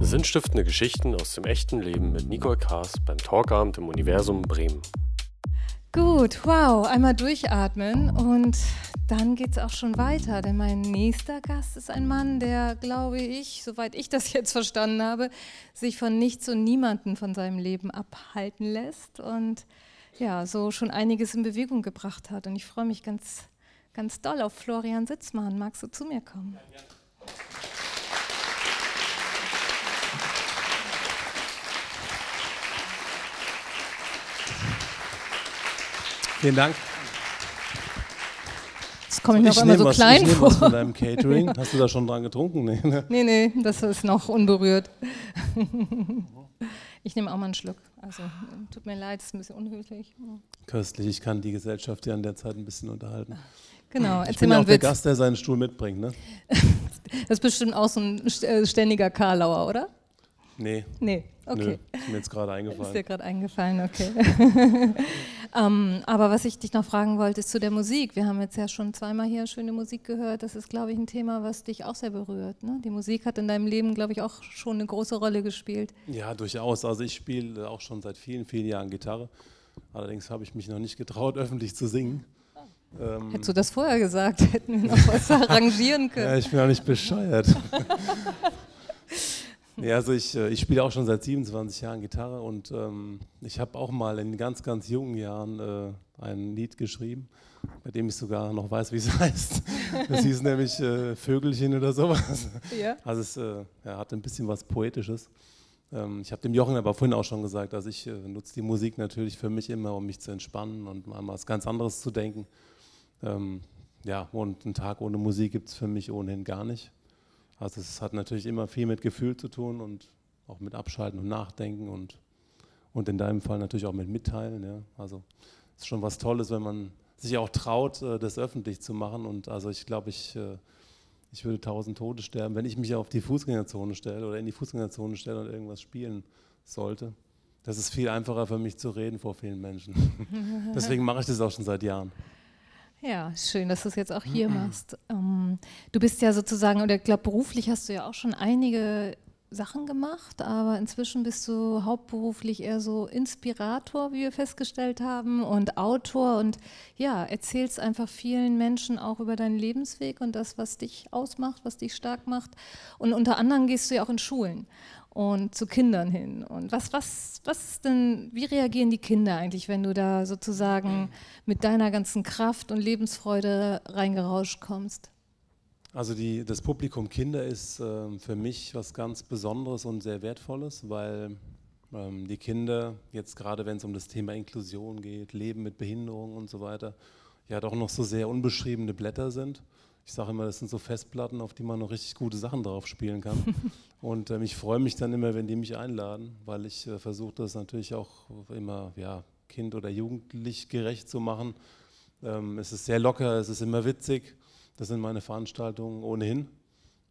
Sinnstiftende Geschichten aus dem echten Leben mit Nicole Kaas beim Talkabend im Universum Bremen. Gut, wow, einmal durchatmen und dann geht es auch schon weiter, denn mein nächster Gast ist ein Mann, der, glaube ich, soweit ich das jetzt verstanden habe, sich von nichts und niemanden von seinem Leben abhalten lässt und ja, so schon einiges in Bewegung gebracht hat. Und ich freue mich ganz, ganz doll auf Florian Sitzmann. Magst du zu mir kommen? Ja, ja. Vielen Dank. Jetzt komme ich mir auch immer so was, klein ich vor. Was von deinem Catering. Hast du da schon dran getrunken? Nee, ne? nee, nee, das ist noch unberührt. Ich nehme auch mal einen Schluck. Also, tut mir leid, es ist ein bisschen unhöflich. Köstlich, ich kann die Gesellschaft ja an der Zeit ein bisschen unterhalten. Genau, ich bin ja auch der Gast, der seinen Stuhl mitbringt, ne? Das ist bestimmt auch so ein äh, ständiger Karlauer, oder? Nee. Nee, okay. Nö, ist mir jetzt gerade eingefallen. Ist dir gerade eingefallen, okay. ähm, aber was ich dich noch fragen wollte, ist zu der Musik. Wir haben jetzt ja schon zweimal hier schöne Musik gehört. Das ist, glaube ich, ein Thema, was dich auch sehr berührt. Ne? Die Musik hat in deinem Leben, glaube ich, auch schon eine große Rolle gespielt. Ja, durchaus. Also ich spiele auch schon seit vielen, vielen Jahren Gitarre. Allerdings habe ich mich noch nicht getraut, öffentlich zu singen. Ähm, Hättest du das vorher gesagt, hätten wir noch was arrangieren können. Ja, ich bin auch nicht bescheuert. Ja, also ich, äh, ich spiele auch schon seit 27 Jahren Gitarre und ähm, ich habe auch mal in ganz, ganz jungen Jahren äh, ein Lied geschrieben, bei dem ich sogar noch weiß, wie es heißt. Das hieß nämlich äh, Vögelchen oder sowas. Ja. Also es äh, ja, hat ein bisschen was Poetisches. Ähm, ich habe dem Jochen aber vorhin auch schon gesagt, also ich äh, nutze die Musik natürlich für mich immer, um mich zu entspannen und mal was ganz anderes zu denken. Ähm, ja, und einen Tag ohne Musik gibt es für mich ohnehin gar nicht. Also es hat natürlich immer viel mit Gefühl zu tun und auch mit Abschalten und Nachdenken und, und in deinem Fall natürlich auch mit Mitteilen. Ja. Also es ist schon was Tolles, wenn man sich auch traut, äh, das öffentlich zu machen. Und also ich glaube, ich, äh, ich würde tausend Tote sterben, wenn ich mich auf die Fußgängerzone stelle oder in die Fußgängerzone stelle und irgendwas spielen sollte. Das ist viel einfacher für mich zu reden vor vielen Menschen. Deswegen mache ich das auch schon seit Jahren. Ja, schön, dass du es jetzt auch hier mhm. machst. Ähm, du bist ja sozusagen, oder ich glaube, beruflich hast du ja auch schon einige Sachen gemacht, aber inzwischen bist du hauptberuflich eher so Inspirator, wie wir festgestellt haben, und Autor und ja, erzählst einfach vielen Menschen auch über deinen Lebensweg und das, was dich ausmacht, was dich stark macht. Und unter anderem gehst du ja auch in Schulen und zu Kindern hin. Und was, was, was ist denn, wie reagieren die Kinder eigentlich, wenn du da sozusagen mit deiner ganzen Kraft und Lebensfreude reingerauscht kommst? Also die, das Publikum Kinder ist äh, für mich was ganz Besonderes und sehr Wertvolles, weil ähm, die Kinder, jetzt gerade wenn es um das Thema Inklusion geht, Leben mit Behinderung und so weiter, ja doch noch so sehr unbeschriebene Blätter sind. Ich sage immer, das sind so Festplatten, auf die man noch richtig gute Sachen drauf spielen kann. Und ähm, ich freue mich dann immer, wenn die mich einladen, weil ich äh, versuche das natürlich auch immer ja, kind- oder jugendlich gerecht zu machen. Ähm, es ist sehr locker, es ist immer witzig. Das sind meine Veranstaltungen ohnehin.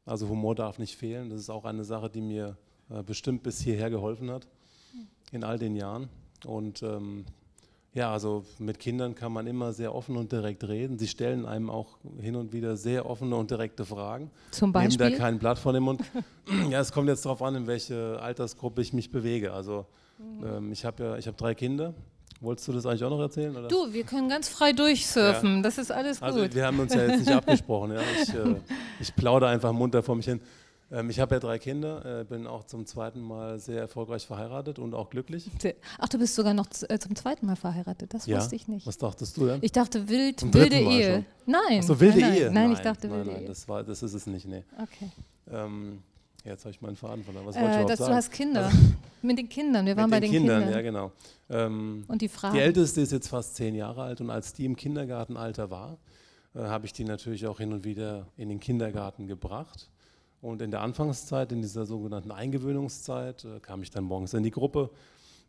Also Humor darf nicht fehlen. Das ist auch eine Sache, die mir äh, bestimmt bis hierher geholfen hat in all den Jahren. Und ähm, ja, also mit Kindern kann man immer sehr offen und direkt reden. Sie stellen einem auch hin und wieder sehr offene und direkte Fragen. Zum Beispiel? Nehmen da kein Blatt von dem Mund. ja, es kommt jetzt darauf an, in welche Altersgruppe ich mich bewege. Also mhm. ähm, ich habe ja, ich habe drei Kinder. Wolltest du das eigentlich auch noch erzählen? Oder? Du, wir können ganz frei durchsurfen. Ja. Das ist alles also, gut. Also wir haben uns ja jetzt nicht abgesprochen. Ja. Ich, äh, ich plaudere einfach munter vor mich hin. Ähm, ich habe ja drei Kinder, äh, bin auch zum zweiten Mal sehr erfolgreich verheiratet und auch glücklich. Ach, du bist sogar noch äh, zum zweiten Mal verheiratet, das ja? wusste ich nicht. Was dachtest du denn? Ich dachte wild, wilde Ehe. Nein. Ach so, wilde nein, Ehe? Nein, nein, ich dachte nein, wilde nein, Ehe. Das, war, das ist es nicht, nee. Okay. Ähm, jetzt habe ich meinen Faden verloren. Was äh, wollte ich dass sagen? Du hast Kinder. Also, mit den Kindern, wir waren bei den, den Kindern. Kindern. Ja, genau. Ähm, und die Frage. Die Älteste ist jetzt fast zehn Jahre alt und als die im Kindergartenalter war, äh, habe ich die natürlich auch hin und wieder in den Kindergarten gebracht. Und in der Anfangszeit, in dieser sogenannten Eingewöhnungszeit, äh, kam ich dann morgens in die Gruppe.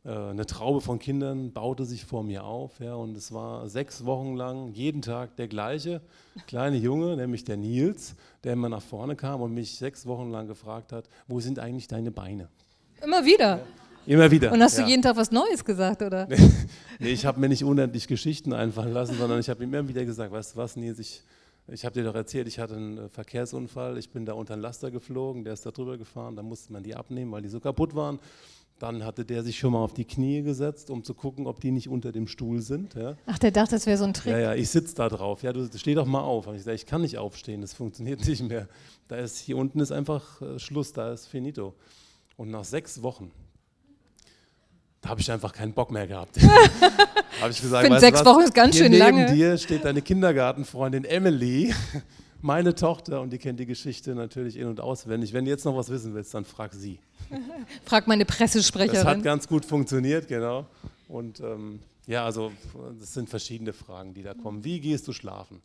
Äh, eine Traube von Kindern baute sich vor mir auf. Ja, und es war sechs Wochen lang jeden Tag der gleiche kleine Junge, nämlich der Nils, der immer nach vorne kam und mich sechs Wochen lang gefragt hat, wo sind eigentlich deine Beine? Immer wieder? Ja. Immer wieder. Und hast ja. du jeden Tag was Neues gesagt, oder? nee, ich habe mir nicht unendlich Geschichten einfallen lassen, sondern ich habe ihm immer wieder gesagt, weißt du was, Nils, ich Ich habe dir doch erzählt, ich hatte einen äh, Verkehrsunfall, ich bin da unter einen Laster geflogen, der ist da drüber gefahren, da musste man die abnehmen, weil die so kaputt waren. Dann hatte der sich schon mal auf die Knie gesetzt, um zu gucken, ob die nicht unter dem Stuhl sind. Ja. Ach, der dachte, das wäre so ein Trick. Ja, ja, ich sitze da drauf. Ja, du steh doch mal auf. Und ich sage, ich kann nicht aufstehen, das funktioniert nicht mehr. Da ist hier unten ist einfach äh, Schluss, da ist finito. Und nach sechs Wochen, da habe ich einfach keinen Bock mehr gehabt. habe ich gesagt, Find, sechs was? Wochen ist ganz Hier schön neben lange. dir steht deine Kindergartenfreundin Emily, meine Tochter, und die kennt die Geschichte natürlich in- und auswendig. Wenn du jetzt noch was wissen willst, dann frag sie. Frag meine Das hat Pressesprecherin. ganz gut funktioniert, genau. Und ähm, ja, also das sind verschiedene Fragen, die da kommen. Wie gehst du schlafen?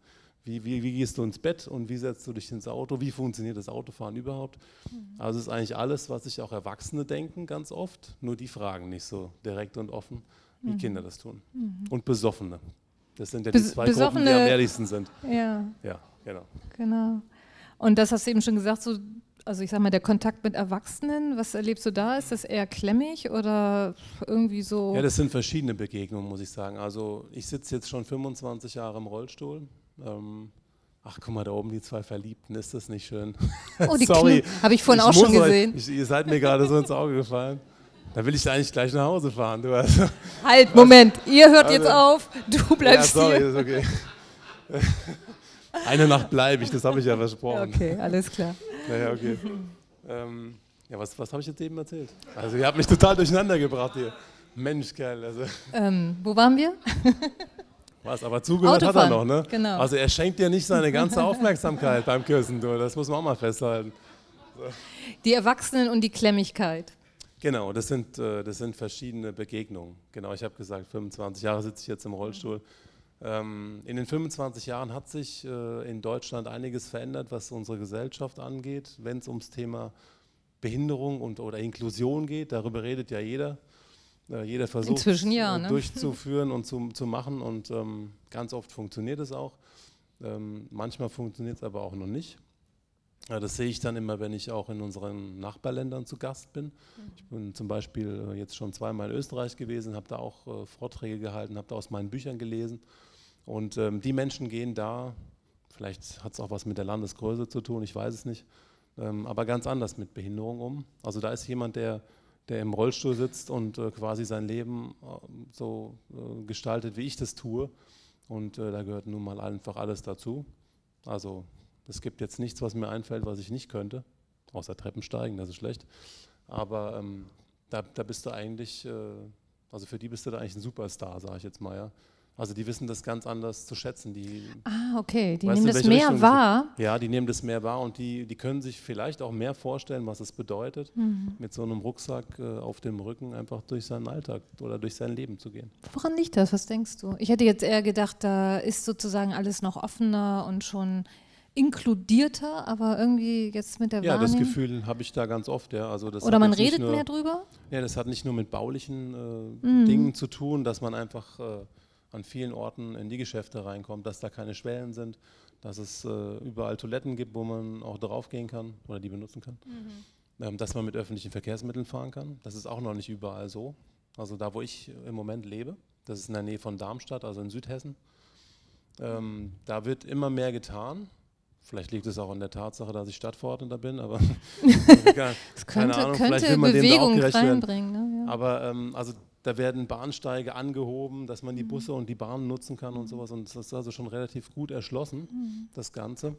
Wie, wie, wie gehst du ins Bett und wie setzt du dich ins Auto? Wie funktioniert das Autofahren überhaupt? Also es ist eigentlich alles, was sich auch Erwachsene denken, ganz oft. Nur die fragen nicht so direkt und offen, wie Kinder das tun. Und Besoffene. Das sind ja die Bes- zwei Gruppen, die am ehrlichsten sind. Ja, Ja, genau. genau. Und das hast du eben schon gesagt, so, also ich sag mal, der Kontakt mit Erwachsenen, was erlebst du da? Ist das eher klemmig oder irgendwie so? Ja, das sind verschiedene Begegnungen, muss ich sagen. Also ich sitze jetzt schon 25 Jahre im Rollstuhl. Ähm, ach, guck mal, da oben die zwei Verliebten, ist das nicht schön? oh, die Sorry. Habe ich vorhin auch muss schon euch- gesehen. Ich, ihr seid mir gerade so ins Auge gefallen. Da will ich da eigentlich gleich nach Hause fahren. Du also, Halt, Moment, ihr hört jetzt Also- auf, du ja, bleibst sorry, hier. ist okay. Eine Nacht bleibe ich, das habe ich ja versprochen. Okay, alles klar. Naja, okay. Ähm, ja, was, was habe ich jetzt eben erzählt? Also, ihr habt mich total durcheinander gebracht hier. Mensch, Kerl. Also, Ähm, wo waren wir? Was, aber zugehört hat er Autofahren, noch, ne? genau. Also, er schenkt dir nicht seine ganze Aufmerksamkeit beim Küssen, du. Das muss man auch mal festhalten. Die Erwachsenen und die Klemmigkeit. Genau, das sind, äh, das sind verschiedene Begegnungen. Genau, ich habe gesagt, 25 Jahre sitze ich jetzt im Rollstuhl. Ähm, in den 25 Jahren hat sich äh, in Deutschland einiges verändert, was unsere Gesellschaft angeht, wenn es ums Thema Behinderung und, oder Inklusion geht. Darüber redet ja jeder. Äh, jeder versucht Inzwischen ja, äh, ne? durchzuführen und zu, zu machen und ähm, ganz oft funktioniert es auch. Ähm, manchmal funktioniert es aber auch noch nicht. Ja, das sehe ich dann immer, wenn ich auch in unseren Nachbarländern zu Gast bin. Ich bin zum Beispiel äh, jetzt schon zweimal in Österreich gewesen, habe da auch äh, Vorträge gehalten, habe da aus meinen Büchern gelesen. Und ähm, die Menschen gehen da, vielleicht hat es auch was mit der Landesgröße zu tun, ich weiß es nicht, ähm, aber ganz anders mit Behinderung um. Also da ist jemand, der, der im Rollstuhl sitzt und äh, quasi sein Leben äh, so äh, gestaltet, wie ich das tue. Und äh, da gehört nun mal einfach alles dazu. Also es gibt jetzt nichts, was mir einfällt, was ich nicht könnte, außer Treppen steigen, das ist schlecht. Aber ähm, da, da bist du eigentlich, also für die bist du da eigentlich ein Superstar, sage ich jetzt mal. Ja. Also die wissen das ganz anders zu schätzen. Die, Ah, okay, die nehmen das mehr Richtung das wahr. ja, die nehmen das mehr wahr und die, die können sich vielleicht auch mehr vorstellen, was es bedeutet, Mhm. mit so einem Rucksack äh, auf dem Rücken einfach durch seinen Alltag oder durch sein Leben zu gehen. Woran liegt das? Was denkst du? Ich hätte jetzt eher gedacht, da ist sozusagen alles noch offener und schon inkludierter, aber irgendwie jetzt mit der Ja, das. Gefühl habe ich da ganz oft. Ja. Also das Oder man redet nur, mehr drüber? Ja, das hat nicht nur mit baulichen äh, Mhm. Dingen zu tun, dass man einfach äh, an vielen Orten in die Geschäfte reinkommt, dass da keine Schwellen sind, dass es äh, überall Toiletten gibt, wo man auch draufgehen kann oder die benutzen kann. Ähm, dass man mit öffentlichen Verkehrsmitteln fahren kann. Das ist auch noch nicht überall so. Also da, wo ich im Moment lebe, das ist in der Nähe von Darmstadt, also in Südhessen, ähm, da wird immer mehr getan. Vielleicht liegt es auch an der Tatsache, dass ich Stadtverordneter bin, aber. Das Keine könnte, Ahnung, vielleicht könnte will man dem da auch Bewegung gerecht werden. Ne? Ja. Aber ähm, also da werden Bahnsteige angehoben, dass man die Busse und die Bahnen nutzen kann und sowas. Und das ist also schon relativ gut erschlossen, das Ganze.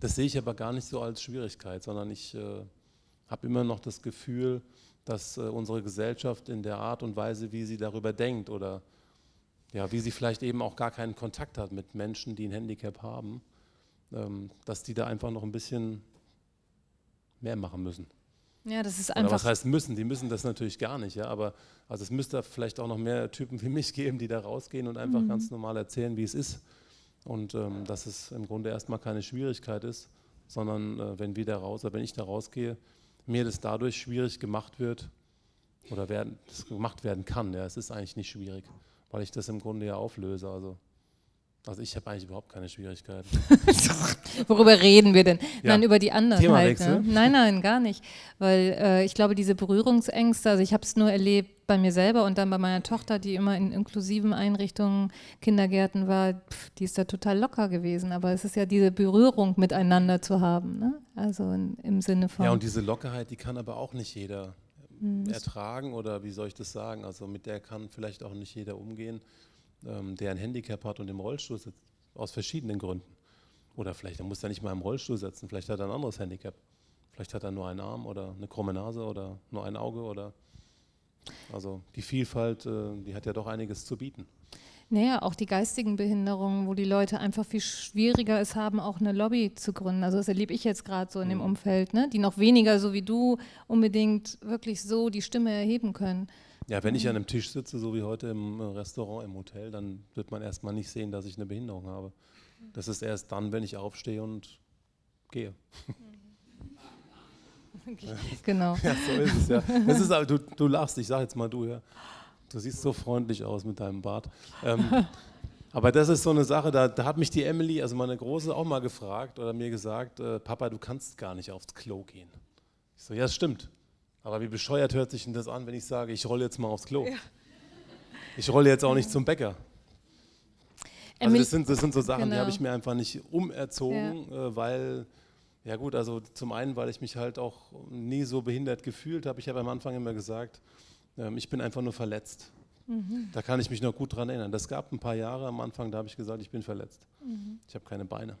Das sehe ich aber gar nicht so als Schwierigkeit, sondern ich äh, habe immer noch das Gefühl, dass äh, unsere Gesellschaft in der Art und Weise, wie sie darüber denkt oder ja, wie sie vielleicht eben auch gar keinen Kontakt hat mit Menschen, die ein Handicap haben, ähm, dass die da einfach noch ein bisschen mehr machen müssen. Ja, das ist Oder was einfach. heißt müssen? Die müssen das natürlich gar nicht, ja. Aber also es müsste vielleicht auch noch mehr Typen wie mich geben, die da rausgehen und einfach ganz normal erzählen, wie es ist. Und ähm, dass es im Grunde erstmal keine Schwierigkeit ist, sondern äh, wenn wir da raus, oder wenn ich da rausgehe, mir das dadurch schwierig gemacht wird oder werden, das gemacht werden kann. Ja, es ist eigentlich nicht schwierig, weil ich das im Grunde ja auflöse. Also Also ich habe eigentlich überhaupt keine Schwierigkeiten. Worüber reden wir denn? Ja. Nein, über die anderen halt. Ne? Nein, nein, gar nicht. Weil äh, ich glaube, diese Berührungsängste, also ich habe es nur erlebt bei mir selber und dann bei meiner Tochter, die immer in inklusiven Einrichtungen, Kindergärten war, pf, die ist da total locker gewesen. Aber es ist ja diese Berührung miteinander zu haben. Ne? Also in, im Sinne von. Ja, und diese Lockerheit, die kann aber auch nicht jeder ähm, ertragen oder wie soll ich das sagen? Also mit der kann vielleicht auch nicht jeder umgehen, ähm, der ein Handicap hat und im Rollstuhl sitzt, aus verschiedenen Gründen. Oder vielleicht, er muss ja nicht mal im Rollstuhl sitzen, vielleicht hat er ein anderes Handicap. Vielleicht hat er nur einen Arm oder eine krumme Nase oder nur ein Auge oder also die Vielfalt, äh, die hat ja doch einiges zu bieten. Naja, auch die geistigen Behinderungen, wo die Leute einfach viel schwieriger es haben, auch eine Lobby zu gründen. Also das erlebe ich jetzt gerade so in dem Mhm. Umfeld, ne? die noch weniger, so wie du, unbedingt wirklich so die Stimme erheben können. Ja, wenn ich an einem Tisch sitze, so wie heute im äh, Restaurant, im Hotel, dann wird man erstmal nicht sehen, dass ich eine Behinderung habe. Das ist erst dann, wenn ich aufstehe und gehe. Genau. Ja, so ist es ja. Das ist, du, du lachst, ich sag jetzt mal du, ja. Du siehst so freundlich aus mit deinem Bart. Ähm, aber das ist so eine Sache, da, da hat mich die Emily, also meine Große, auch mal gefragt oder mir gesagt, äh, Papa, du kannst gar nicht aufs Klo gehen. Ich so, ja, das stimmt. Aber wie bescheuert hört sich denn das an, wenn ich sage, ich rolle jetzt mal aufs Klo? Ich rolle jetzt auch nicht zum Bäcker. Also das sind, das sind so Sachen, die Genau. habe ich mir einfach nicht umerzogen, äh, weil, ja gut, also zum einen, weil ich mich halt auch nie so behindert gefühlt habe. Ich habe am Anfang immer gesagt, ähm, ich bin einfach nur verletzt. Mhm. Da kann ich mich noch gut dran erinnern. Das gab ein paar Jahre am Anfang, da habe ich gesagt, ich bin verletzt. Mhm. Ich habe keine Beine.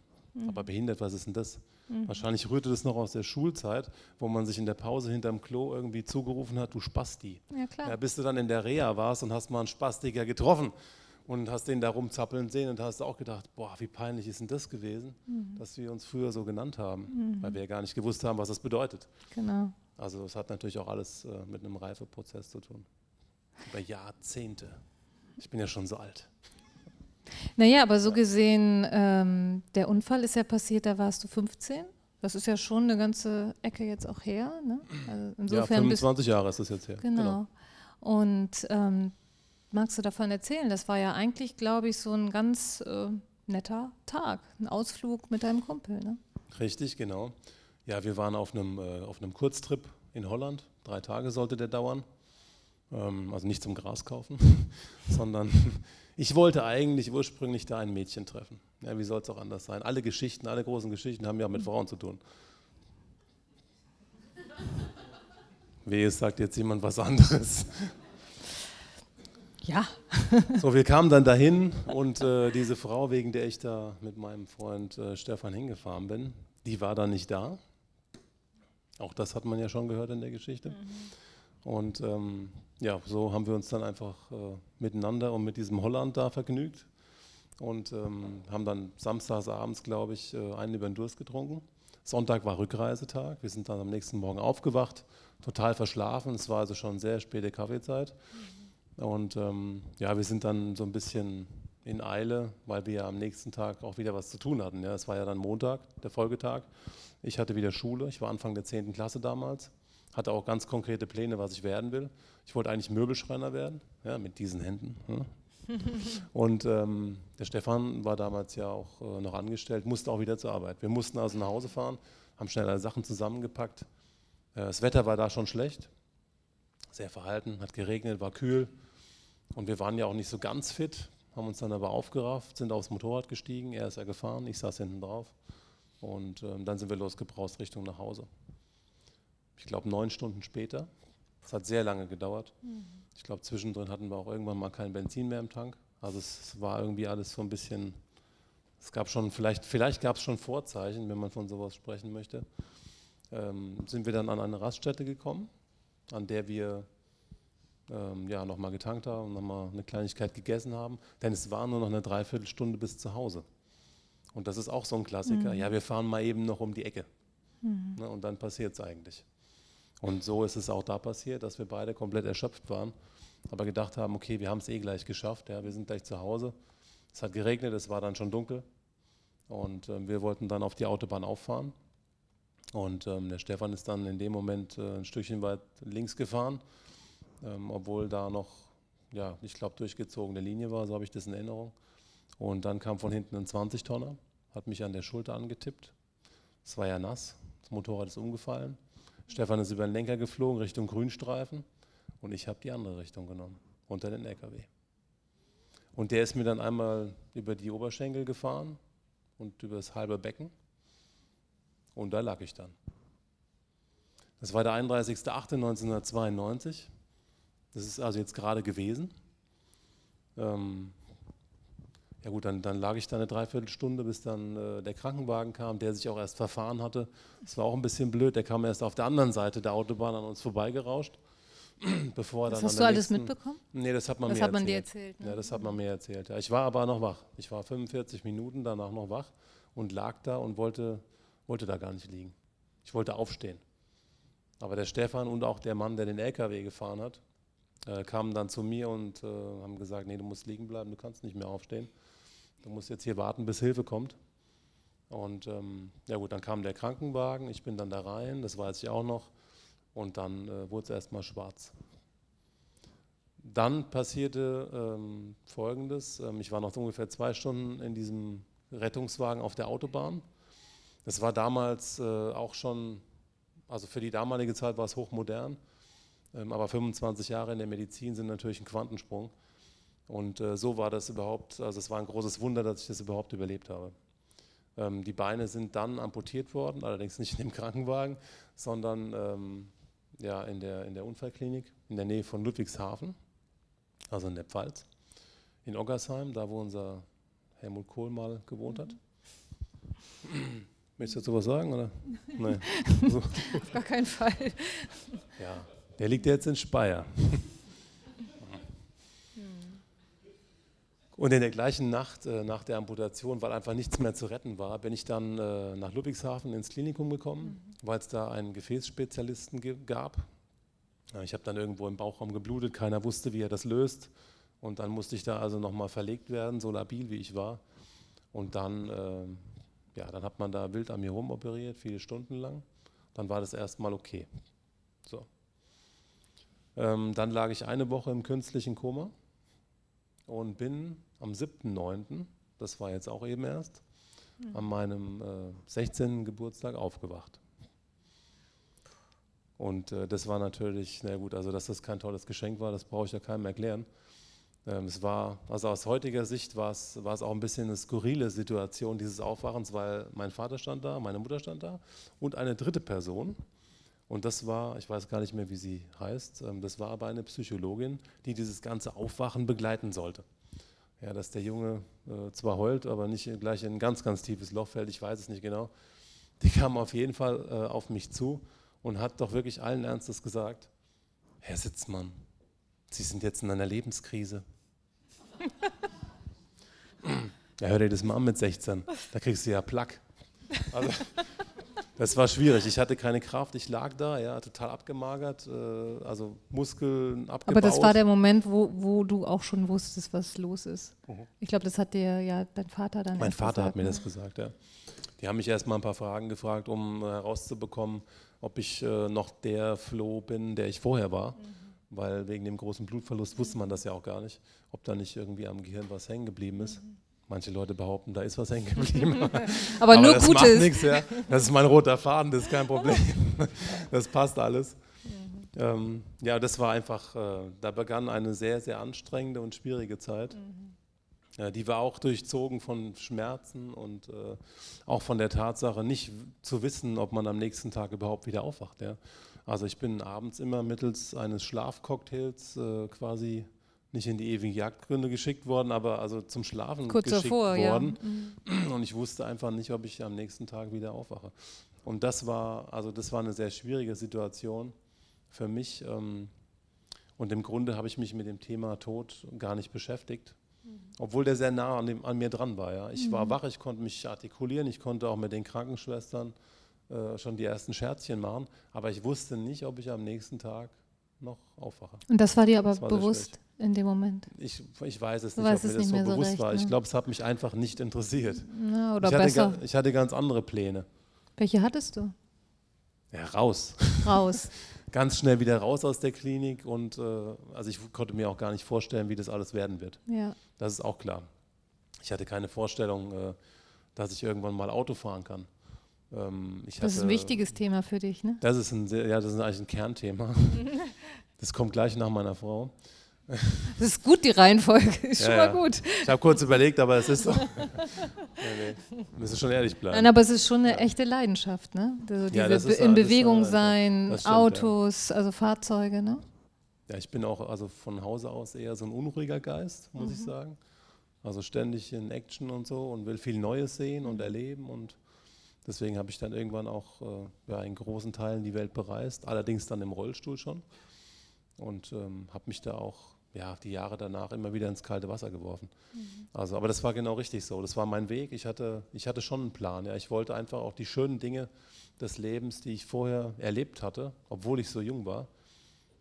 Aber behindert, was ist denn das? Wahrscheinlich rührte das noch aus der Schulzeit, wo man sich in der Pause hinterm Klo irgendwie zugerufen hat, du Spasti. Ja, klar. Ja, bis du dann in der Reha warst und hast mal einen Spastiker getroffen und hast den da rumzappeln sehen und hast auch gedacht, boah, wie peinlich ist denn das gewesen, Mhm. dass wir uns früher so genannt haben, weil wir ja gar nicht gewusst haben, was das bedeutet. Genau. Also es hat natürlich auch alles äh, mit einem Reifeprozess zu tun. Über Jahrzehnte. Ich bin ja schon so alt. Naja, aber so gesehen, ähm, der Unfall ist ja passiert, da warst du 15. Das ist ja schon eine ganze Ecke jetzt auch her. Ne? Also Ja, insofern bist 25 Jahre ist das jetzt her. Genau. Und ähm, magst du davon erzählen? Das war ja eigentlich, glaube ich, so ein ganz äh, netter Tag, ein Ausflug mit deinem Kumpel. Ne? Richtig, genau. Ja, wir waren auf einem, äh, auf einem Kurztrip in Holland. Drei Tage sollte der dauern. Ähm, also nicht zum Gras kaufen, sondern ich wollte eigentlich ursprünglich da ein Mädchen treffen. Ja, wie soll es auch anders sein? Alle Geschichten, alle großen Geschichten haben ja mit Frauen zu tun. Wehe, es sagt jetzt jemand was anderes. Ja. So, wir kamen dann dahin und äh, diese Frau, wegen der ich da mit meinem Freund äh, Stefan hingefahren bin, die war dann nicht da. Auch das hat man ja schon gehört in der Geschichte. Und ähm, ja, so haben wir uns dann einfach äh, miteinander und mit diesem Holland da vergnügt und ähm, haben dann samstags abends, glaube ich, äh, einen über den Durst getrunken. Sonntag war Rückreisetag. Wir sind dann am nächsten Morgen aufgewacht, total verschlafen. Es war also schon sehr späte Kaffeezeit. Und ähm, ja, wir sind dann so ein bisschen in Eile, weil wir ja am nächsten Tag auch wieder was zu tun hatten. Ja, es war ja dann Montag, der Folgetag. Ich hatte wieder Schule. Ich war Anfang der 10. Klasse damals. Hatte auch ganz konkrete Pläne, was ich werden will. Ich wollte eigentlich Möbelschreiner werden, ja, mit diesen Händen. Ja. Und ähm, der Stefan war damals ja auch äh, noch angestellt, musste auch wieder zur Arbeit. Wir mussten also nach Hause fahren, haben schnell alle Sachen zusammengepackt. Äh, das Wetter war da schon schlecht, sehr verhalten, hat geregnet, war kühl. Und wir waren ja auch nicht so ganz fit, haben uns dann aber aufgerafft, sind aufs Motorrad gestiegen. Er ist ja gefahren, ich saß hinten drauf. Und ähm, dann sind wir losgebraust Richtung nach Hause. Ich glaube, neun Stunden später. Es hat sehr lange gedauert. Ich glaube, zwischendrin hatten wir auch irgendwann mal kein Benzin mehr im Tank. Also es war irgendwie alles so ein bisschen, es gab schon, vielleicht, vielleicht gab es schon Vorzeichen, wenn man von sowas sprechen möchte. Ähm, sind wir dann an eine Raststätte gekommen, an der wir ähm, ja, nochmal getankt haben nochmal eine Kleinigkeit gegessen haben. Denn es war nur noch eine Dreiviertelstunde bis zu Hause. Und das ist auch so ein Klassiker. Ja, wir fahren mal eben noch um die Ecke. Ne, und dann passiert es eigentlich. Und so ist es auch da passiert, dass wir beide komplett erschöpft waren, aber gedacht haben, okay, wir haben es eh gleich geschafft, ja, wir sind gleich zu Hause. Es hat geregnet, es war dann schon dunkel und ähm, wir wollten dann auf die Autobahn auffahren. Und ähm, der Stefan ist dann in dem Moment äh, ein Stückchen weit links gefahren, ähm, obwohl da noch, ja, ich glaube, durchgezogene Linie war, so habe ich das in Erinnerung. Und dann kam von hinten ein 20-Tonner, hat mich an der Schulter angetippt. Es war ja nass, das Motorrad ist umgefallen. Stefan ist über den Lenker geflogen Richtung Grünstreifen und ich habe die andere Richtung genommen, unter den LKW. Und der ist mir dann einmal über die Oberschenkel gefahren und über das halbe Becken und da lag ich dann. Das war der 31.08.1992. Das ist also jetzt gerade gewesen. Ähm, ja gut, dann, dann, lag ich da eine Dreiviertelstunde, bis dann äh, der Krankenwagen kam, der sich auch erst verfahren hatte. Das war auch ein bisschen blöd, der kam erst auf der anderen Seite der Autobahn an uns vorbeigerauscht. bevor das dann hast du alles nächsten, mitbekommen? Nee, das hat man das mir hat man erzählt. dir erzählt. Ne? Ja, das hat man mir erzählt. Ja, ich war aber noch wach. Ich war 45 Minuten danach noch wach und lag da und wollte, wollte da gar nicht liegen. Ich wollte aufstehen. Aber der Stefan und auch der Mann, der den LKW gefahren hat, äh, kamen dann zu mir und äh, haben gesagt, nee, du musst liegen bleiben, du kannst nicht mehr aufstehen. Du musst jetzt hier warten, bis Hilfe kommt. Und ähm, ja gut, dann kam der Krankenwagen, ich bin dann da rein, das weiß ich auch noch. Und dann äh, wurde es erstmal schwarz. Dann passierte ähm, Folgendes. Ähm, ich war noch ungefähr zwei Stunden in diesem Rettungswagen auf der Autobahn. Das war damals äh, auch schon, also für die damalige Zeit war es hochmodern. Ähm, aber 25 Jahre in der Medizin sind natürlich ein Quantensprung. Und äh, so war das überhaupt, also es war ein großes Wunder, dass ich das überhaupt überlebt habe. Ähm, die Beine sind dann amputiert worden, allerdings nicht in dem Krankenwagen, sondern ähm, ja, in, der, in der Unfallklinik in der Nähe von Ludwigshafen, also in der Pfalz, in Oggersheim, da wo unser Helmut Kohl mal gewohnt hat. Möchtest du dazu was sagen? Oder? Nein. Auf gar keinen Fall. Ja, der liegt jetzt in Speyer. Und in der gleichen Nacht äh, nach der Amputation, weil einfach nichts mehr zu retten war, bin ich dann äh, nach Ludwigshafen ins Klinikum gekommen, mhm. weil es da einen Gefäßspezialisten gab. Ja, ich habe dann irgendwo im Bauchraum geblutet, keiner wusste, wie er das löst. Und dann musste ich da also nochmal verlegt werden, so labil wie ich war. Und dann, äh, ja, dann hat man da wild an mir rumoperiert, viele Stunden lang. Dann war das erstmal okay. So. Ähm, dann lag ich eine Woche im künstlichen Koma und bin am 7.9., das war jetzt auch eben erst, mhm. an meinem äh, 16. Geburtstag aufgewacht. Und äh, das war natürlich, na gut, also dass das kein tolles Geschenk war, das brauche ich ja keinem erklären. Ähm, es war, also aus heutiger Sicht war es, war es auch ein bisschen eine skurrile Situation dieses Aufwachens, weil mein Vater stand da, meine Mutter stand da und eine dritte Person, und das war, ich weiß gar nicht mehr, wie sie heißt, ähm, das war aber eine Psychologin, die dieses ganze Aufwachen begleiten sollte. Ja, dass der Junge äh, zwar heult, aber nicht gleich in ein ganz, ganz tiefes Loch fällt, ich weiß es nicht genau. Die kam auf jeden Fall äh, auf mich zu und hat doch wirklich allen Ernstes gesagt, Herr Sitzmann, Sie sind jetzt in einer Lebenskrise. ja, hör dir das mal an mit 16, da kriegst du ja Plack. Also, das war schwierig. Ich hatte keine Kraft. Ich lag da, ja, total abgemagert, äh, also Muskeln abgebaut. Aber das war der Moment, wo, wo du auch schon wusstest, was los ist. Mhm. Ich glaube, das hat dir ja dein Vater dann. Mein Vater gesagt, hat mir ne? das gesagt, ja. Die haben mich erst mal ein paar Fragen gefragt, um äh, herauszubekommen, ob ich äh, noch der Flo bin, der ich vorher war. Mhm. Weil wegen dem großen Blutverlust wusste man das ja auch gar nicht, ob da nicht irgendwie am Gehirn was hängen geblieben ist. Mhm. Manche Leute behaupten, da ist was hängen geblieben. Aber, Aber nur das Gutes. Macht nichts, ja. Das ist mein roter Faden, das ist kein Problem. Das passt alles. Mhm. Ähm, ja, das war einfach, äh, da begann eine sehr, sehr anstrengende und schwierige Zeit. Mhm. Ja, die war auch durchzogen von Schmerzen und äh, auch von der Tatsache, nicht zu wissen, ob man am nächsten Tag überhaupt wieder aufwacht. Ja. Also ich bin abends immer mittels eines Schlafcocktails äh, quasi nicht in die ewigen Jagdgründe geschickt worden, aber also zum Schlafen Kurz geschickt davor, worden. Ja. Mhm. Und ich wusste einfach nicht, ob ich am nächsten Tag wieder aufwache. Und das war, also das war eine sehr schwierige Situation für mich. Ähm, und im Grunde habe ich mich mit dem Thema Tod gar nicht beschäftigt, mhm. obwohl der sehr nah an, dem, an mir dran war. Ja. Ich mhm. war wach, ich konnte mich artikulieren, ich konnte auch mit den Krankenschwestern äh, schon die ersten Scherzchen machen, aber ich wusste nicht, ob ich am nächsten Tag noch aufwache. Und das war dir aber war bewusst in dem Moment? Ich, ich weiß es nicht, ob mir das so bewusst recht, war. Ich ne? glaube, es hat mich einfach nicht interessiert. Ja, oder ich, besser. Hatte, ich hatte ganz andere Pläne. Welche hattest du? Ja, raus. Raus. ganz schnell wieder raus aus der Klinik und äh, also ich konnte mir auch gar nicht vorstellen, wie das alles werden wird. Ja. Das ist auch klar. Ich hatte keine Vorstellung, äh, dass ich irgendwann mal Auto fahren kann. Ähm, das hatte, ist ein wichtiges Thema für dich, ne? Das ist ein, ja, das ist eigentlich ein Kernthema. das kommt gleich nach meiner Frau. Das ist gut, die Reihenfolge. Ist ja, schon mal gut. Ich habe kurz überlegt, aber es ist so. nee, nee. Müssen schon ehrlich bleiben. Nein, aber es ist schon eine ja. echte Leidenschaft, ne? Also diese ja, ist, in Bewegung sein, stimmt, Autos, also Fahrzeuge, ne? Ja, ich bin auch also von Hause aus eher so ein unruhiger Geist, muss mhm. ich sagen. Also ständig in Action und so und will viel Neues sehen und erleben und deswegen habe ich dann irgendwann auch äh, ja, in großen Teilen die Welt bereist, allerdings dann im Rollstuhl schon und ähm, habe mich da auch ja, die Jahre danach immer wieder ins kalte Wasser geworfen. Mhm. Also, aber das war genau richtig so. Das war mein Weg. Ich hatte, ich hatte schon einen Plan. Ja. Ich wollte einfach auch die schönen Dinge des Lebens, die ich vorher erlebt hatte, obwohl ich so jung war,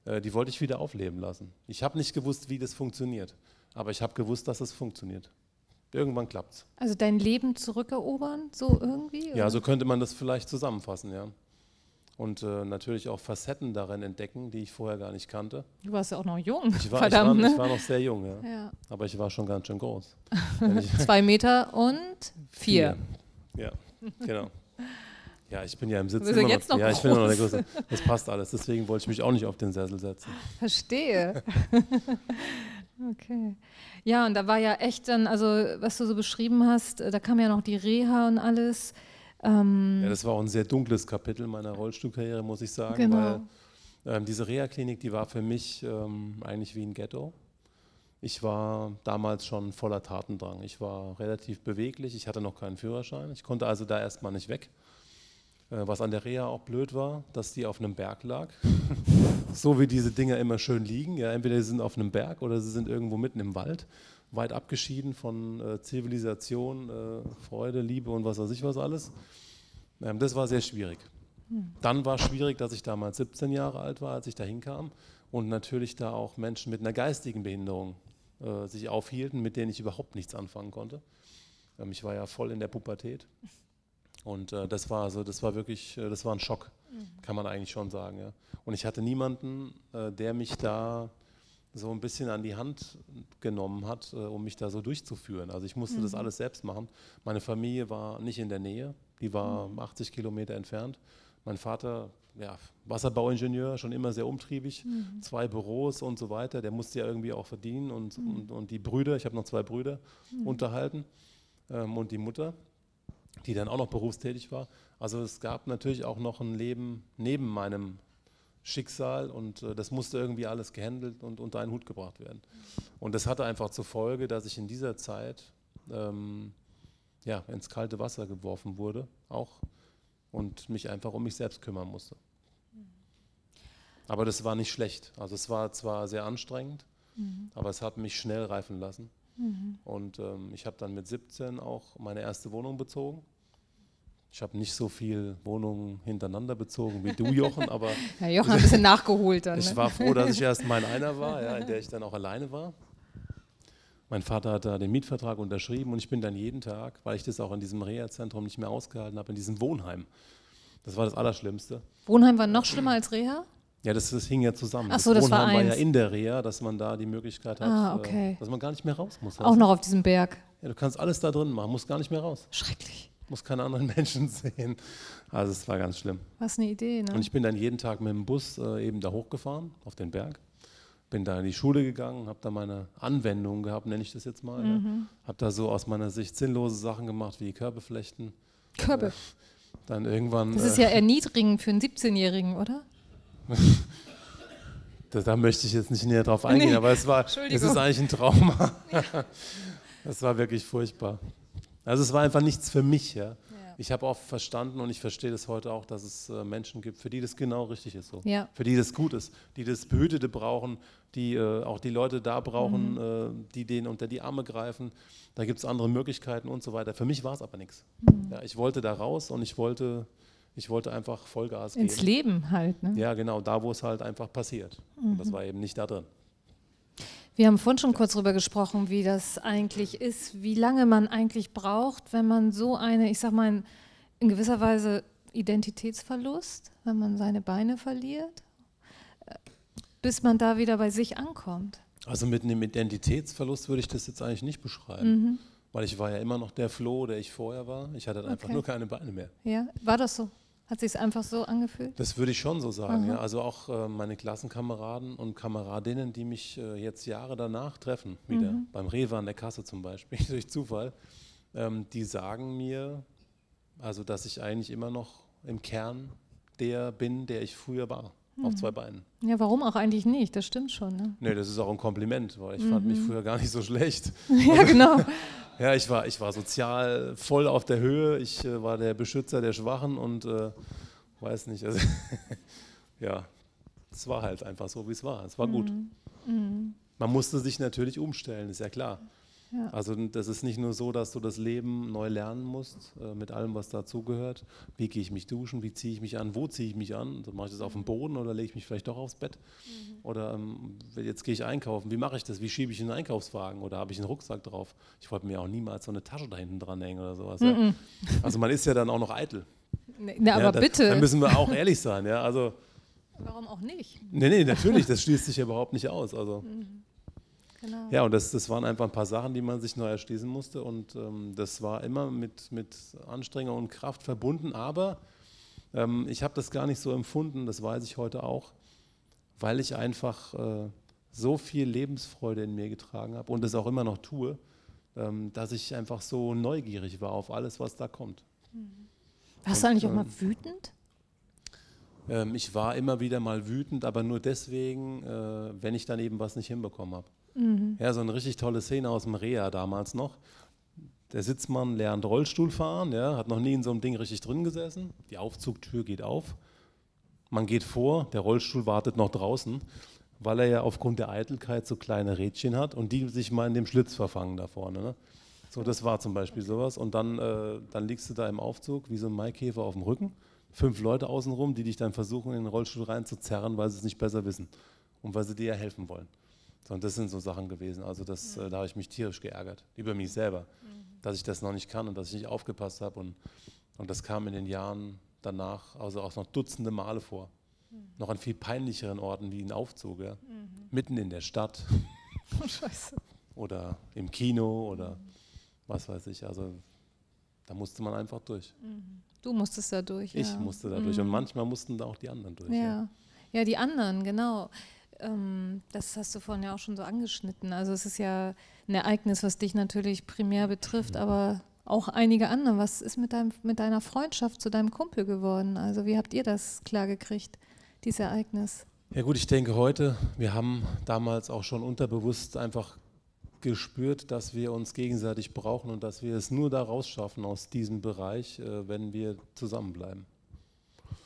äh, die wollte ich wieder aufleben lassen. Ich habe nicht gewusst, wie das funktioniert, aber ich habe gewusst, dass es funktioniert. Irgendwann klappt es. Also dein Leben zurückerobern, so irgendwie? Oder? Ja, so könnte man das vielleicht zusammenfassen, ja und äh, natürlich auch Facetten darin entdecken, die ich vorher gar nicht kannte. Du warst ja auch noch jung. Ich war, Verdammt, ich war, ne? ich war noch sehr jung, ja. ja. Aber ich war schon ganz schön groß. Zwei Meter und vier. vier. Ja, genau. Ja, ich bin ja im Sitz immer jetzt noch, noch Ja, ich bin noch der Größe. Das passt alles. Deswegen wollte ich mich auch nicht auf den Sessel setzen. Verstehe. okay. Ja, und da war ja echt dann, also was du so beschrieben hast, da kam ja noch die Reha und alles. Ähm ja, das war auch ein sehr dunkles Kapitel meiner Rollstuhlkarriere, muss ich sagen, genau. weil ähm, diese Reha-Klinik, die war für mich ähm, eigentlich wie ein Ghetto. Ich war damals schon voller Tatendrang. Ich war relativ beweglich, ich hatte noch keinen Führerschein. Ich konnte also da erstmal nicht weg. Äh, was an der Reha auch blöd war, dass die auf einem Berg lag. so wie diese Dinger immer schön liegen. Ja, entweder sie sind auf einem Berg oder sie sind irgendwo mitten im Wald weit abgeschieden von äh, Zivilisation, äh, Freude, Liebe und was weiß ich was alles. Ähm, das war sehr schwierig. Hm. Dann war es schwierig, dass ich damals 17 Jahre alt war, als ich da hinkam und natürlich da auch Menschen mit einer geistigen Behinderung äh, sich aufhielten, mit denen ich überhaupt nichts anfangen konnte. Ähm, ich war ja voll in der Pubertät und äh, das war also, das war wirklich, äh, das war ein Schock, mhm. kann man eigentlich schon sagen. Ja. Und ich hatte niemanden, äh, der mich da so ein bisschen an die Hand genommen hat, äh, um mich da so durchzuführen. Also ich musste mhm. das alles selbst machen. Meine Familie war nicht in der Nähe, die war mhm. 80 Kilometer entfernt. Mein Vater, ja, Wasserbauingenieur, schon immer sehr umtriebig, mhm. zwei Büros und so weiter. Der musste ja irgendwie auch verdienen und, mhm. und, und, die Brüder, ich habe noch zwei Brüder, mhm. unterhalten ähm, und die Mutter, die dann auch noch berufstätig war. Also es gab natürlich auch noch ein Leben neben meinem Schicksal und äh, das musste irgendwie alles gehandelt und unter einen Hut gebracht werden. Und das hatte einfach zur Folge, dass ich in dieser Zeit ähm, ja, ins kalte Wasser geworfen wurde, auch und mich einfach um mich selbst kümmern musste. Aber das war nicht schlecht. Also es war zwar sehr anstrengend, mhm. aber es hat mich schnell reifen lassen. Mhm. Und ähm, ich habe dann mit 17 auch meine erste Wohnung bezogen ich habe nicht so viel Wohnungen hintereinander bezogen wie du, Jochen, aber. ja, Jochen hat ein bisschen nachgeholt dann. Ich ne? war froh, dass ich erst mal in einer war, ja, in der ich dann auch alleine war. Mein Vater hat da den Mietvertrag unterschrieben und ich bin dann jeden Tag, weil ich das auch in diesem Reha-Zentrum nicht mehr ausgehalten habe, in diesem Wohnheim. Das war das Allerschlimmste. Wohnheim war noch schlimmer als Reha? Ja, das, das hing ja zusammen. Ach so, das, das Wohnheim war, war, ja in der Reha, dass man da die Möglichkeit hat, ah, okay. äh, dass man gar nicht mehr raus muss. Auch noch auf diesem Berg. Ja, du kannst alles da drin machen, musst gar nicht mehr raus. Schrecklich muss keine anderen Menschen sehen. Also es war ganz schlimm. Was eine Idee, ne? Und ich bin dann jeden Tag mit dem Bus äh, eben da hochgefahren, auf den Berg. Bin da in die Schule gegangen, habe da meine Anwendung gehabt, nenne ich das jetzt mal. Mhm. Ja. Habe da so aus meiner Sicht sinnlose Sachen gemacht, wie Körbeflechten. Körbe. Äh, dann irgendwann. Das ist ja äh, erniedrigend für einen 17-Jährigen, oder? da, da, möchte ich jetzt nicht näher drauf eingehen, nee. aber es war, es ist eigentlich ein Trauma. das war wirklich furchtbar. Also es war einfach nichts für mich. Ja. ja. Ich habe auch verstanden und ich verstehe das heute auch, dass es äh, Menschen gibt, für die das genau richtig ist so. Ja. Für die das gut ist, die das Behütete brauchen, die äh, auch die Leute da brauchen, mhm. äh, die denen unter die Arme greifen. Da gibt es andere Möglichkeiten und so weiter. Für mich war es aber nichts. Mhm. Ja, ich wollte da raus und ich wollte, ich wollte einfach Vollgas Ins geben. Leben halt. Ne? Ja, genau, da wo es halt einfach passiert. Mhm. Und das mhm. war eben nicht da drin. Wir haben vorhin schon kurz darüber gesprochen, wie das eigentlich ist, wie lange man eigentlich braucht, wenn man so eine, ich sag mal, in gewisser Weise Identitätsverlust, wenn man seine Beine verliert, äh, bis man da wieder bei sich ankommt. Also mit einem Identitätsverlust würde ich das jetzt eigentlich nicht beschreiben. Mhm. weil ich war ja immer noch der Flo, der ich vorher war. Ich hatte einfach Okay. nur keine Beine mehr. Ja, war das so? Hat sich einfach so angefühlt? Das würde ich schon so sagen, ja. Also auch äh, meine Klassenkameraden und Kameradinnen, die mich äh, jetzt Jahre danach treffen, wieder Mhm. beim Rewe an der Kasse zum Beispiel, durch Zufall, ähm, die sagen mir, also dass ich eigentlich immer noch im Kern der bin, der ich früher war, Mhm. auf zwei Beinen. Ja, warum auch eigentlich nicht? Das stimmt schon. Ne? Nee, das ist auch ein Kompliment, weil ich fand mich Mhm. früher gar nicht so schlecht. ja, genau. Ja, ich war, ich war sozial voll auf der Höhe. Ich äh, war der Beschützer der Schwachen und äh, weiß nicht. Also ja, es war halt einfach so, wie es war. Es war gut. Mhm. Man musste sich natürlich umstellen, ist ja klar. Ja. Also das ist nicht nur so, dass du das Leben neu lernen musst, äh, mit allem, was dazugehört. Wie gehe ich mich duschen, wie ziehe ich mich an, wo ziehe ich mich an? So, mache ich das auf dem Boden oder lege ich mich vielleicht doch aufs Bett? Oder ähm, jetzt gehe ich einkaufen, wie mache ich das? Wie schiebe ich einen Einkaufswagen oder habe ich einen Rucksack drauf? Ich wollte mir auch niemals so eine Tasche da hinten dranhängen oder sowas. Ja. Also man ist ja dann auch noch eitel. Nee, na, ja, aber da, bitte. Da müssen wir auch ehrlich sein. Ja, also, Warum auch nicht? nee, nee, natürlich, das schließt sich ja überhaupt nicht aus. Also. Genau. Ja, und das, das waren einfach ein paar Sachen, die man sich neu erschließen musste. Und ähm, das war immer mit, mit Anstrengung und Kraft verbunden. Aber ähm, ich habe das gar nicht so empfunden, das weiß ich heute auch, weil ich einfach äh, so viel Lebensfreude in mir getragen habe und es auch immer noch tue, ähm, dass ich einfach so neugierig war auf alles, was da kommt. Warst du eigentlich auch ähm, mal wütend? Ähm, ich war immer wieder mal wütend, aber nur deswegen, äh, wenn ich dann eben was nicht hinbekommen habe. Ja, so eine richtig tolle Szene aus dem Rea damals noch. Der Sitzmann lernt Rollstuhl fahren, ja, hat noch nie in so einem Ding richtig drin gesessen. Die Aufzugtür geht auf. Man geht vor, der Rollstuhl wartet noch draußen, weil er ja aufgrund der Eitelkeit so kleine Rädchen hat und die sich mal in dem Schlitz verfangen da vorne. Ne? So, das war zum Beispiel sowas. Und dann, äh, dann liegst du da im Aufzug wie so ein Maikäfer auf dem Rücken. Fünf Leute außenrum, die dich dann versuchen, in den Rollstuhl reinzuzerren, weil sie es nicht besser wissen und weil sie dir ja helfen wollen. So, und das sind so Sachen gewesen. Also das, äh, da habe ich mich tierisch geärgert über mich selber, dass ich das noch nicht kann und dass ich nicht aufgepasst habe. Und, und das kam in den Jahren danach also auch noch Dutzende Male vor. Noch an viel peinlicheren Orten wie ein Aufzug, ja. mitten in der Stadt Oh, scheiße. oder im Kino oder was weiß ich. Also da musste man einfach durch. Du musstest da durch. Ich ja. musste da durch und manchmal mussten da auch die anderen durch. Ja. ja, die anderen, genau. Ähm, das hast du vorhin ja auch schon so angeschnitten. Also es ist ja ein Ereignis, was dich natürlich primär betrifft, aber auch einige andere. Was ist mit, deinem, mit deiner Freundschaft zu deinem Kumpel geworden? Also wie habt ihr das klargekriegt, dieses Ereignis? Ja gut, ich denke heute, wir haben damals auch schon unterbewusst einfach gespürt, dass wir uns gegenseitig brauchen und dass wir es nur da rausschaffen aus diesem Bereich, äh, wenn wir zusammenbleiben.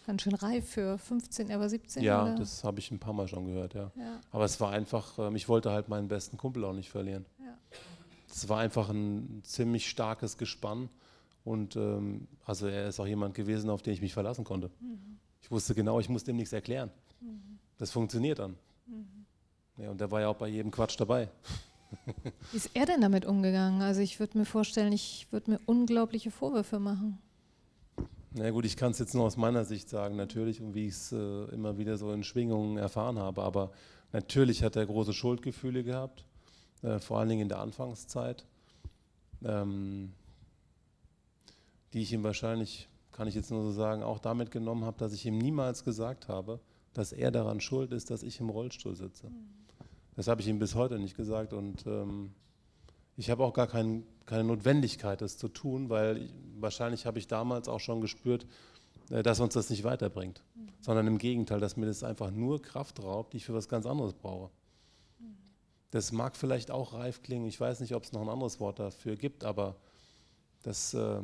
Ganz schön reif für 15, er war 17, Ja, oder? das habe ich ein paar Mal schon gehört, ja. ja. Aber es war einfach, ähm, ich wollte halt meinen besten Kumpel auch nicht verlieren. Ja. Es war einfach ein ziemlich starkes Gespann und ähm, also er ist auch jemand gewesen, auf den ich mich verlassen konnte. Ich wusste genau, ich muss dem nichts erklären. Das funktioniert dann. Ja, und der war ja auch bei jedem Quatsch dabei. Wie ist er denn damit umgegangen? Also ich würde mir vorstellen, ich würde mir unglaubliche Vorwürfe machen. Na gut, ich kann es jetzt nur aus meiner Sicht sagen, natürlich, und wie ich es äh, immer wieder so in Schwingungen erfahren habe. Aber natürlich hat er große Schuldgefühle gehabt, äh, vor allen Dingen in der Anfangszeit, ähm, die ich ihm wahrscheinlich, kann ich jetzt nur so sagen, auch damit genommen habe, dass ich ihm niemals gesagt habe, dass er daran schuld ist, dass ich im Rollstuhl sitze. Das habe ich ihm bis heute nicht gesagt und ähm, ich habe auch gar kein, keine Notwendigkeit, das zu tun, weil ich, wahrscheinlich habe ich damals auch schon gespürt, äh, dass uns das nicht weiterbringt, sondern im Gegenteil, dass mir das einfach nur Kraft raubt, die ich für was ganz anderes brauche. Das mag vielleicht auch reif klingen, ich weiß nicht, ob es noch ein anderes Wort dafür gibt, aber das, äh,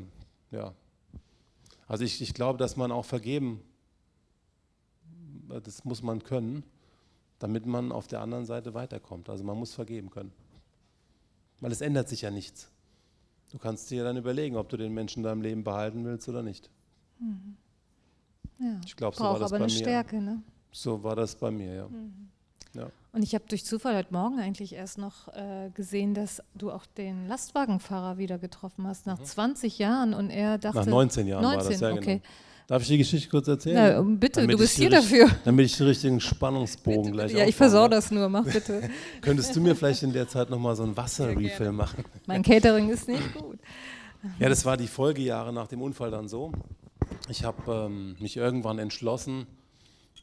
ja. Also ich, ich glaube, dass man auch vergeben, äh, das muss man können, damit man auf der anderen Seite weiterkommt. Also man muss vergeben können. Weil es ändert sich ja nichts. Du kannst dir dann überlegen, ob du den Menschen in deinem Leben behalten willst oder nicht. Ja. Ich glaube, so war das aber bei eine mir. Stärke, ne? So war das bei mir, ja. Mhm. ja. Und ich habe durch Zufall heute Morgen eigentlich erst noch äh, gesehen, dass du auch den Lastwagenfahrer wieder getroffen hast, nach 20 Jahren und er dachte... Mhm. Nach 19 Jahren war das, ja, okay. genau. Darf ich die Geschichte kurz erzählen? Na, bitte, damit du bist hier dafür. Damit ich den richtigen Spannungsbogen bitte, gleich Ja, ich versau das nur, mach bitte. Könntest du mir vielleicht in der Zeit nochmal so ein Wasserrefill machen? Mein Catering ist nicht gut. Ja, das war die Folgejahre nach dem Unfall dann so. Ich habe ähm, mich irgendwann entschlossen,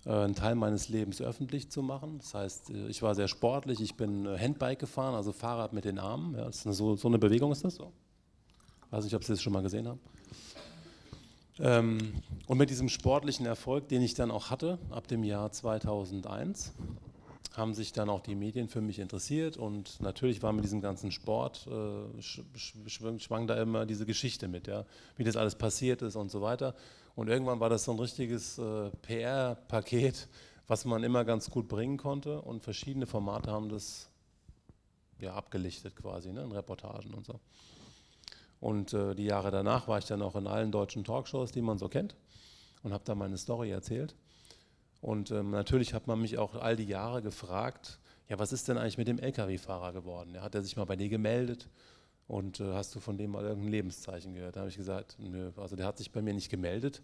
äh, einen Teil meines Lebens öffentlich zu machen. Das heißt, äh, ich war sehr sportlich, ich bin äh, Handbike gefahren, also Fahrrad mit den Armen. Ja, eine, so, so, eine Bewegung ist das so. Weiß nicht, ob Sie das schon mal gesehen haben. Ähm, und mit diesem sportlichen Erfolg, den ich dann auch hatte, ab dem Jahr 2001, haben sich dann auch die Medien für mich interessiert und natürlich war mit diesem ganzen Sport, äh, schwang, da immer diese Geschichte mit, ja, wie das alles passiert ist und so weiter. Und irgendwann war das so ein richtiges äh, PR-Paket, was man immer ganz gut bringen konnte und verschiedene Formate haben das ja, abgelichtet quasi, ne, in Reportagen und so. Und äh, die Jahre danach war ich dann auch in allen deutschen Talkshows, die man so kennt und habe da meine Story erzählt. Und ähm, natürlich hat man mich auch all die Jahre gefragt, ja, was ist denn eigentlich mit dem Lkw-Fahrer geworden? Ja, hat er sich mal bei dir gemeldet? Und äh, hast du von dem mal irgendein Lebenszeichen gehört? Da habe ich gesagt, nö, also der hat sich bei mir nicht gemeldet.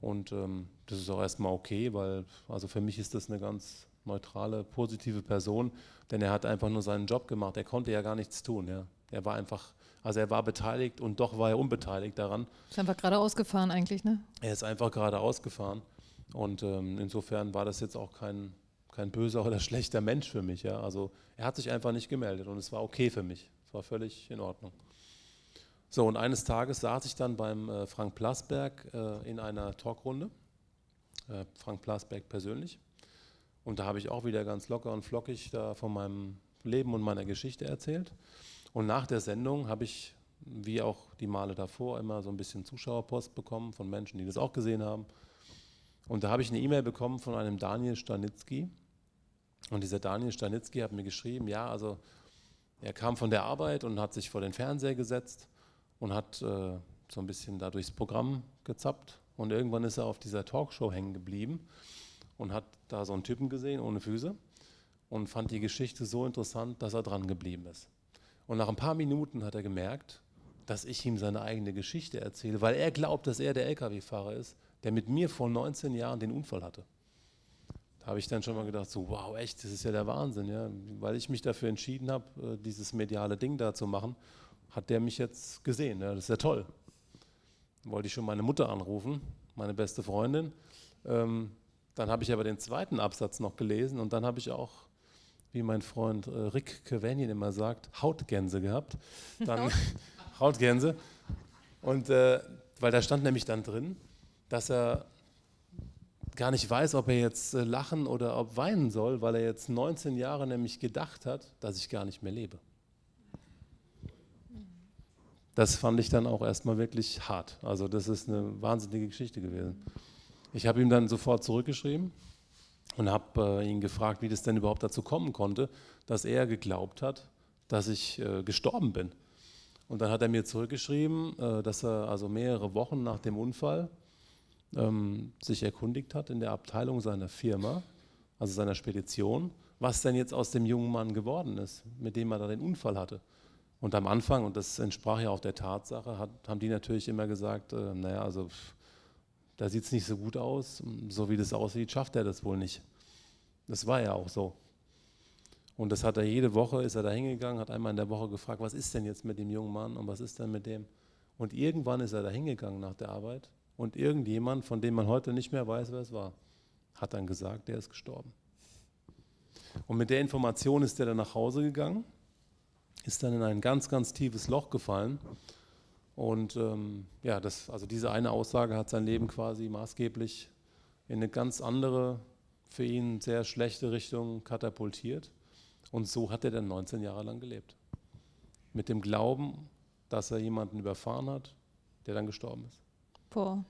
Und ähm, das ist auch erstmal okay, weil also für mich ist das eine ganz neutrale, positive Person, denn er hat einfach nur seinen Job gemacht. Er konnte ja gar nichts tun. Ja. Er war einfach, also er war beteiligt und doch war er unbeteiligt daran. Ist einfach gerade ausgefahren eigentlich, ne? Er ist einfach gerade ausgefahren. Und ähm, insofern war das jetzt auch kein, kein böser oder schlechter Mensch für mich. Ja? Also er hat sich einfach nicht gemeldet und es war okay für mich. Es war völlig in Ordnung. So, und eines Tages saß ich dann beim äh, Frank Plasberg äh, in einer Talkrunde. Äh, Frank Plasberg persönlich. Und da habe ich auch wieder ganz locker und flockig da von meinem Leben und meiner Geschichte erzählt. Und nach der Sendung habe ich, wie auch die Male davor, immer so ein bisschen Zuschauerpost bekommen von Menschen, die das auch gesehen haben. Und da habe ich eine E-Mail bekommen von einem Daniel Stanitzky. Und dieser Daniel Stanitzky hat mir geschrieben, ja, also er kam von der Arbeit und hat sich vor den Fernseher gesetzt und hat äh, so ein bisschen da durchs Programm gezappt. Und irgendwann ist er auf dieser Talkshow hängen geblieben und hat da so einen Typen gesehen ohne Füße und fand die Geschichte so interessant, dass er dran geblieben ist. Und nach ein paar Minuten hat er gemerkt, dass ich ihm seine eigene Geschichte erzähle, weil er glaubt, dass er der Lkw-Fahrer ist der mit mir vor 19 Jahren den Unfall hatte. Da habe ich dann schon mal gedacht, so wow, echt, das ist ja der Wahnsinn, ja. Weil ich mich dafür entschieden habe, äh, dieses mediale Ding da zu machen, hat der mich jetzt gesehen. Ja. Das ist ja toll. Wollte ich schon meine Mutter anrufen, meine beste Freundin. Ähm, dann habe ich aber den zweiten Absatz noch gelesen und dann habe ich auch, wie mein Freund äh, Rick Kevenien immer sagt, Hautgänse gehabt. Dann Hautgänse. Und äh, weil da stand nämlich dann drin, dass er gar nicht weiß, ob er jetzt äh, lachen oder ob weinen soll, weil er jetzt 19 Jahre nämlich gedacht hat, dass ich gar nicht mehr lebe. Das fand ich dann auch erstmal wirklich hart. Also das ist eine wahnsinnige Geschichte gewesen. Ich habe ihm dann sofort zurückgeschrieben und habe äh, ihn gefragt, wie das denn überhaupt dazu kommen konnte, dass er geglaubt hat, dass ich äh, gestorben bin. Und dann hat er mir zurückgeschrieben, äh, dass er also mehrere Wochen nach dem Unfall ähm, sich erkundigt hat in der Abteilung seiner Firma, also seiner Spedition, was denn jetzt aus dem jungen Mann geworden ist, mit dem er da den Unfall hatte. Und am Anfang, und das entsprach ja auch der Tatsache, hat, haben die natürlich immer gesagt, äh, naja, also da sieht es nicht so gut aus, so wie das aussieht, schafft er das wohl nicht. Das war ja auch so. Und das hat er jede Woche, ist er da hingegangen, hat einmal in der Woche gefragt, was ist denn jetzt mit dem jungen Mann und was ist denn mit dem? Und irgendwann ist er da hingegangen nach der Arbeit und irgendjemand, von dem man heute nicht mehr weiß, wer es war, hat dann gesagt, der ist gestorben. Und mit der Information ist er dann nach Hause gegangen, ist dann in ein ganz, ganz tiefes Loch gefallen. Und ähm, ja, das, also diese eine Aussage hat sein Leben quasi maßgeblich in eine ganz andere, für ihn sehr schlechte Richtung katapultiert. Und so hat er dann 19 Jahre lang gelebt. Mit dem Glauben, dass er jemanden überfahren hat, der dann gestorben ist. Boah.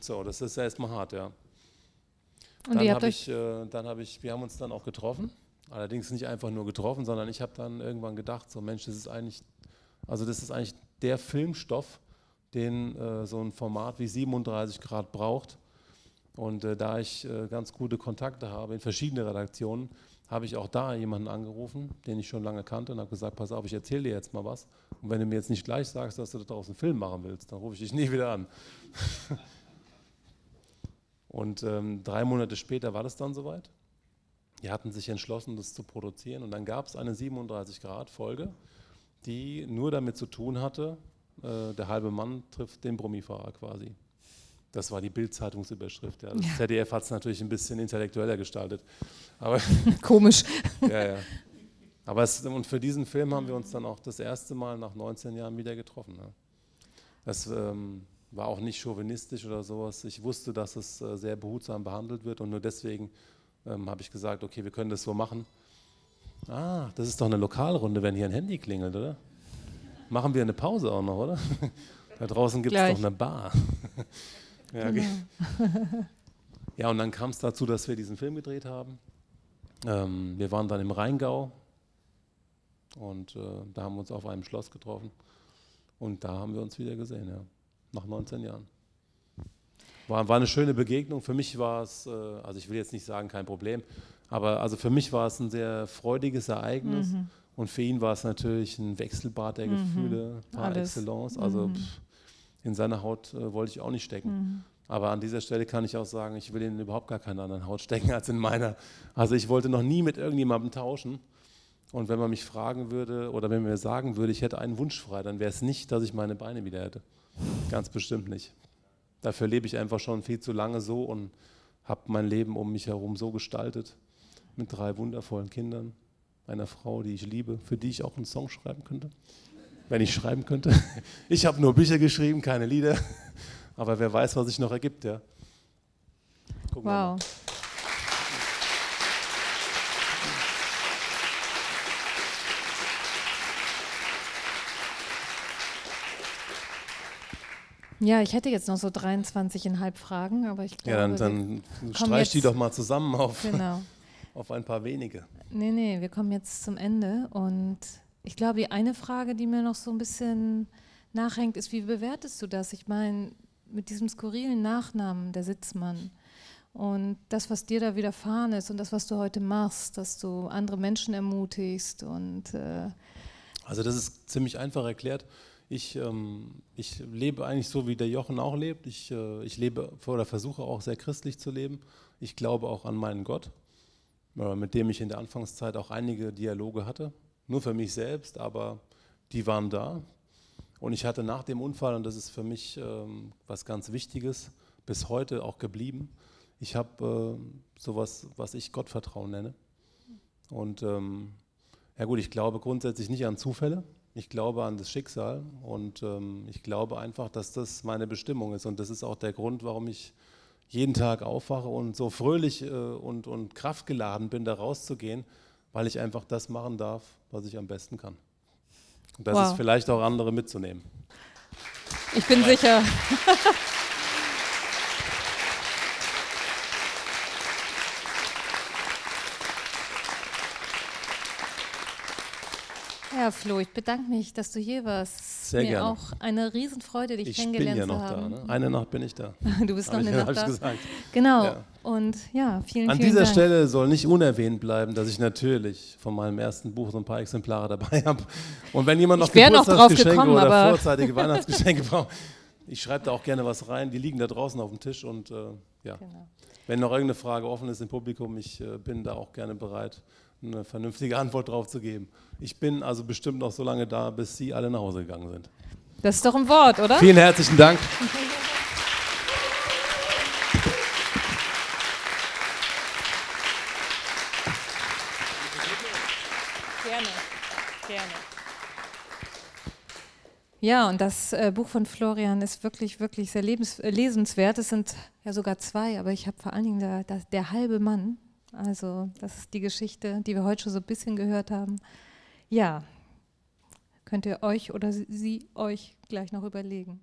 So, das ist erstmal hart, ja. Und dann habe ich, äh, dann habe ich, wir haben uns dann auch getroffen. Allerdings nicht einfach nur getroffen, sondern ich habe dann irgendwann gedacht, so Mensch, das ist eigentlich, also das ist eigentlich der Filmstoff, den äh, so ein Format wie 37 Grad braucht. Und äh, da ich äh, ganz gute Kontakte habe in verschiedene Redaktionen, habe ich auch da jemanden angerufen, den ich schon lange kannte und habe gesagt, pass auf, ich erzähle dir jetzt mal was. Und wenn du mir jetzt nicht gleich sagst, dass du daraus einen Film machen willst, dann rufe ich dich nie wieder an. Und ähm, drei Monate später war das dann soweit. Die hatten sich entschlossen, das zu produzieren. Und dann gab es eine 37-Grad-Folge, die nur damit zu tun hatte, äh, der halbe Mann trifft den Brummifahrer quasi. Das war die Bild-Zeitungsüberschrift. Ja. Das ja. ZDF hat es natürlich ein bisschen intellektueller gestaltet. Aber Komisch. ja, ja. Aber es, und für diesen Film haben wir uns dann auch das erste Mal nach 19 Jahren wieder getroffen. Ja. Das ähm, war auch nicht chauvinistisch oder sowas. Ich wusste, dass es äh, sehr behutsam behandelt wird und nur deswegen ähm, habe ich gesagt, okay, wir können das so machen. Ah, das ist doch eine Lokalrunde, wenn hier ein Handy klingelt, oder? Machen wir eine Pause auch noch, oder? Da draußen gibt es doch eine Bar. ja, okay. Genau. ja, und dann kam es dazu, dass wir diesen Film gedreht haben. Ähm, wir waren dann im Rheingau und äh, da haben wir uns auf einem Schloss getroffen. Und da haben wir uns wieder gesehen, ja. Nach 19 Jahren. War, war eine schöne Begegnung. Für mich war es, äh, also ich will jetzt nicht sagen, kein Problem, aber also für mich war es ein sehr freudiges Ereignis. Mhm. Und für ihn war es natürlich ein Wechselbad der mhm. Gefühle par Alles. excellence. Also mhm. pff, in seiner Haut äh, wollte ich auch nicht stecken. Mhm. Aber an dieser Stelle kann ich auch sagen, ich will in überhaupt gar keiner anderen Haut stecken als in meiner. Also ich wollte noch nie mit irgendjemandem tauschen. Und wenn man mich fragen würde oder wenn man mir sagen würde, ich hätte einen Wunsch frei, dann wäre es nicht, dass ich meine Beine wieder hätte. Ganz bestimmt nicht. Dafür lebe ich einfach schon viel zu lange so und habe mein Leben um mich herum so gestaltet. Mit drei wundervollen Kindern, einer Frau, die ich liebe, für die ich auch einen Song schreiben könnte. Wenn ich schreiben könnte. Ich habe nur Bücher geschrieben, keine Lieder. Aber wer weiß, was sich noch ergibt, ja. Gucken wow. Ja, ich hätte jetzt noch so 23,5 Fragen, aber ich glaube. Ja, dann, dann streich die doch mal zusammen auf, genau. auf ein paar wenige. Nee, nee, wir kommen jetzt zum Ende und ich glaube, die eine Frage, die mir noch so ein bisschen nachhängt, ist, wie bewertest du das? Ich meine, mit diesem skurrilen Nachnamen, der Sitzmann, und das, was dir da widerfahren ist und das, was du heute machst, dass du andere Menschen ermutigst und. Äh also, das ist ziemlich einfach erklärt. Ich, ähm, ich lebe eigentlich so, wie der Jochen auch lebt. Ich, äh, ich lebe oder versuche auch sehr christlich zu leben. Ich glaube auch an meinen Gott, äh, mit dem ich in der Anfangszeit auch einige Dialoge hatte. Nur für mich selbst, aber die waren da. Und ich hatte nach dem Unfall, und das ist für mich ähm, was ganz Wichtiges, bis heute auch geblieben, ich habe äh, sowas, was ich Gottvertrauen nenne. Und ähm, ja gut, ich glaube grundsätzlich nicht an Zufälle. Ich glaube an das Schicksal und ähm, ich glaube einfach, dass das meine Bestimmung ist. Und das ist auch der Grund, warum ich jeden Tag aufwache und so fröhlich äh, und, und kraftgeladen bin, da rauszugehen, weil ich einfach das machen darf, was ich am besten kann. Und das wow. ist vielleicht auch andere mitzunehmen. Ich bin sicher. Ja, Flo, ich bedanke mich, dass du hier warst. Sehr Mir gerne. auch eine Riesenfreude, dich ich kennengelernt zu haben. Ich bin ja noch da. Ne? Eine Nacht bin ich da. du bist noch eine Nacht da. Gesagt. Genau. Ja. Und ja, vielen, An vielen dieser Dank. Stelle soll nicht unerwähnt bleiben, dass ich natürlich von meinem ersten Buch so ein paar Exemplare dabei habe. Und wenn jemand noch Geburtstagsgeschenke gekommen, oder vorzeitige Weihnachtsgeschenke braucht, ich schreibe da auch gerne was rein. Die liegen da draußen auf dem Tisch und äh, ja. Genau. Wenn noch irgendeine Frage offen ist im Publikum, ich äh, bin da auch gerne bereit, eine vernünftige Antwort drauf zu geben. Ich bin also bestimmt noch so lange da, bis Sie alle nach Hause gegangen sind. Das ist doch ein Wort, oder? Vielen herzlichen Dank. Gerne, gerne. Ja, und das äh, Buch von Florian ist wirklich, wirklich sehr lebens äh, lesenswert. Es sind ja sogar zwei, aber ich habe vor allen Dingen der, der, der halbe Mann also das ist die Geschichte, die wir heute schon so ein bisschen gehört haben. Ja, könnt ihr euch oder sie euch gleich noch überlegen.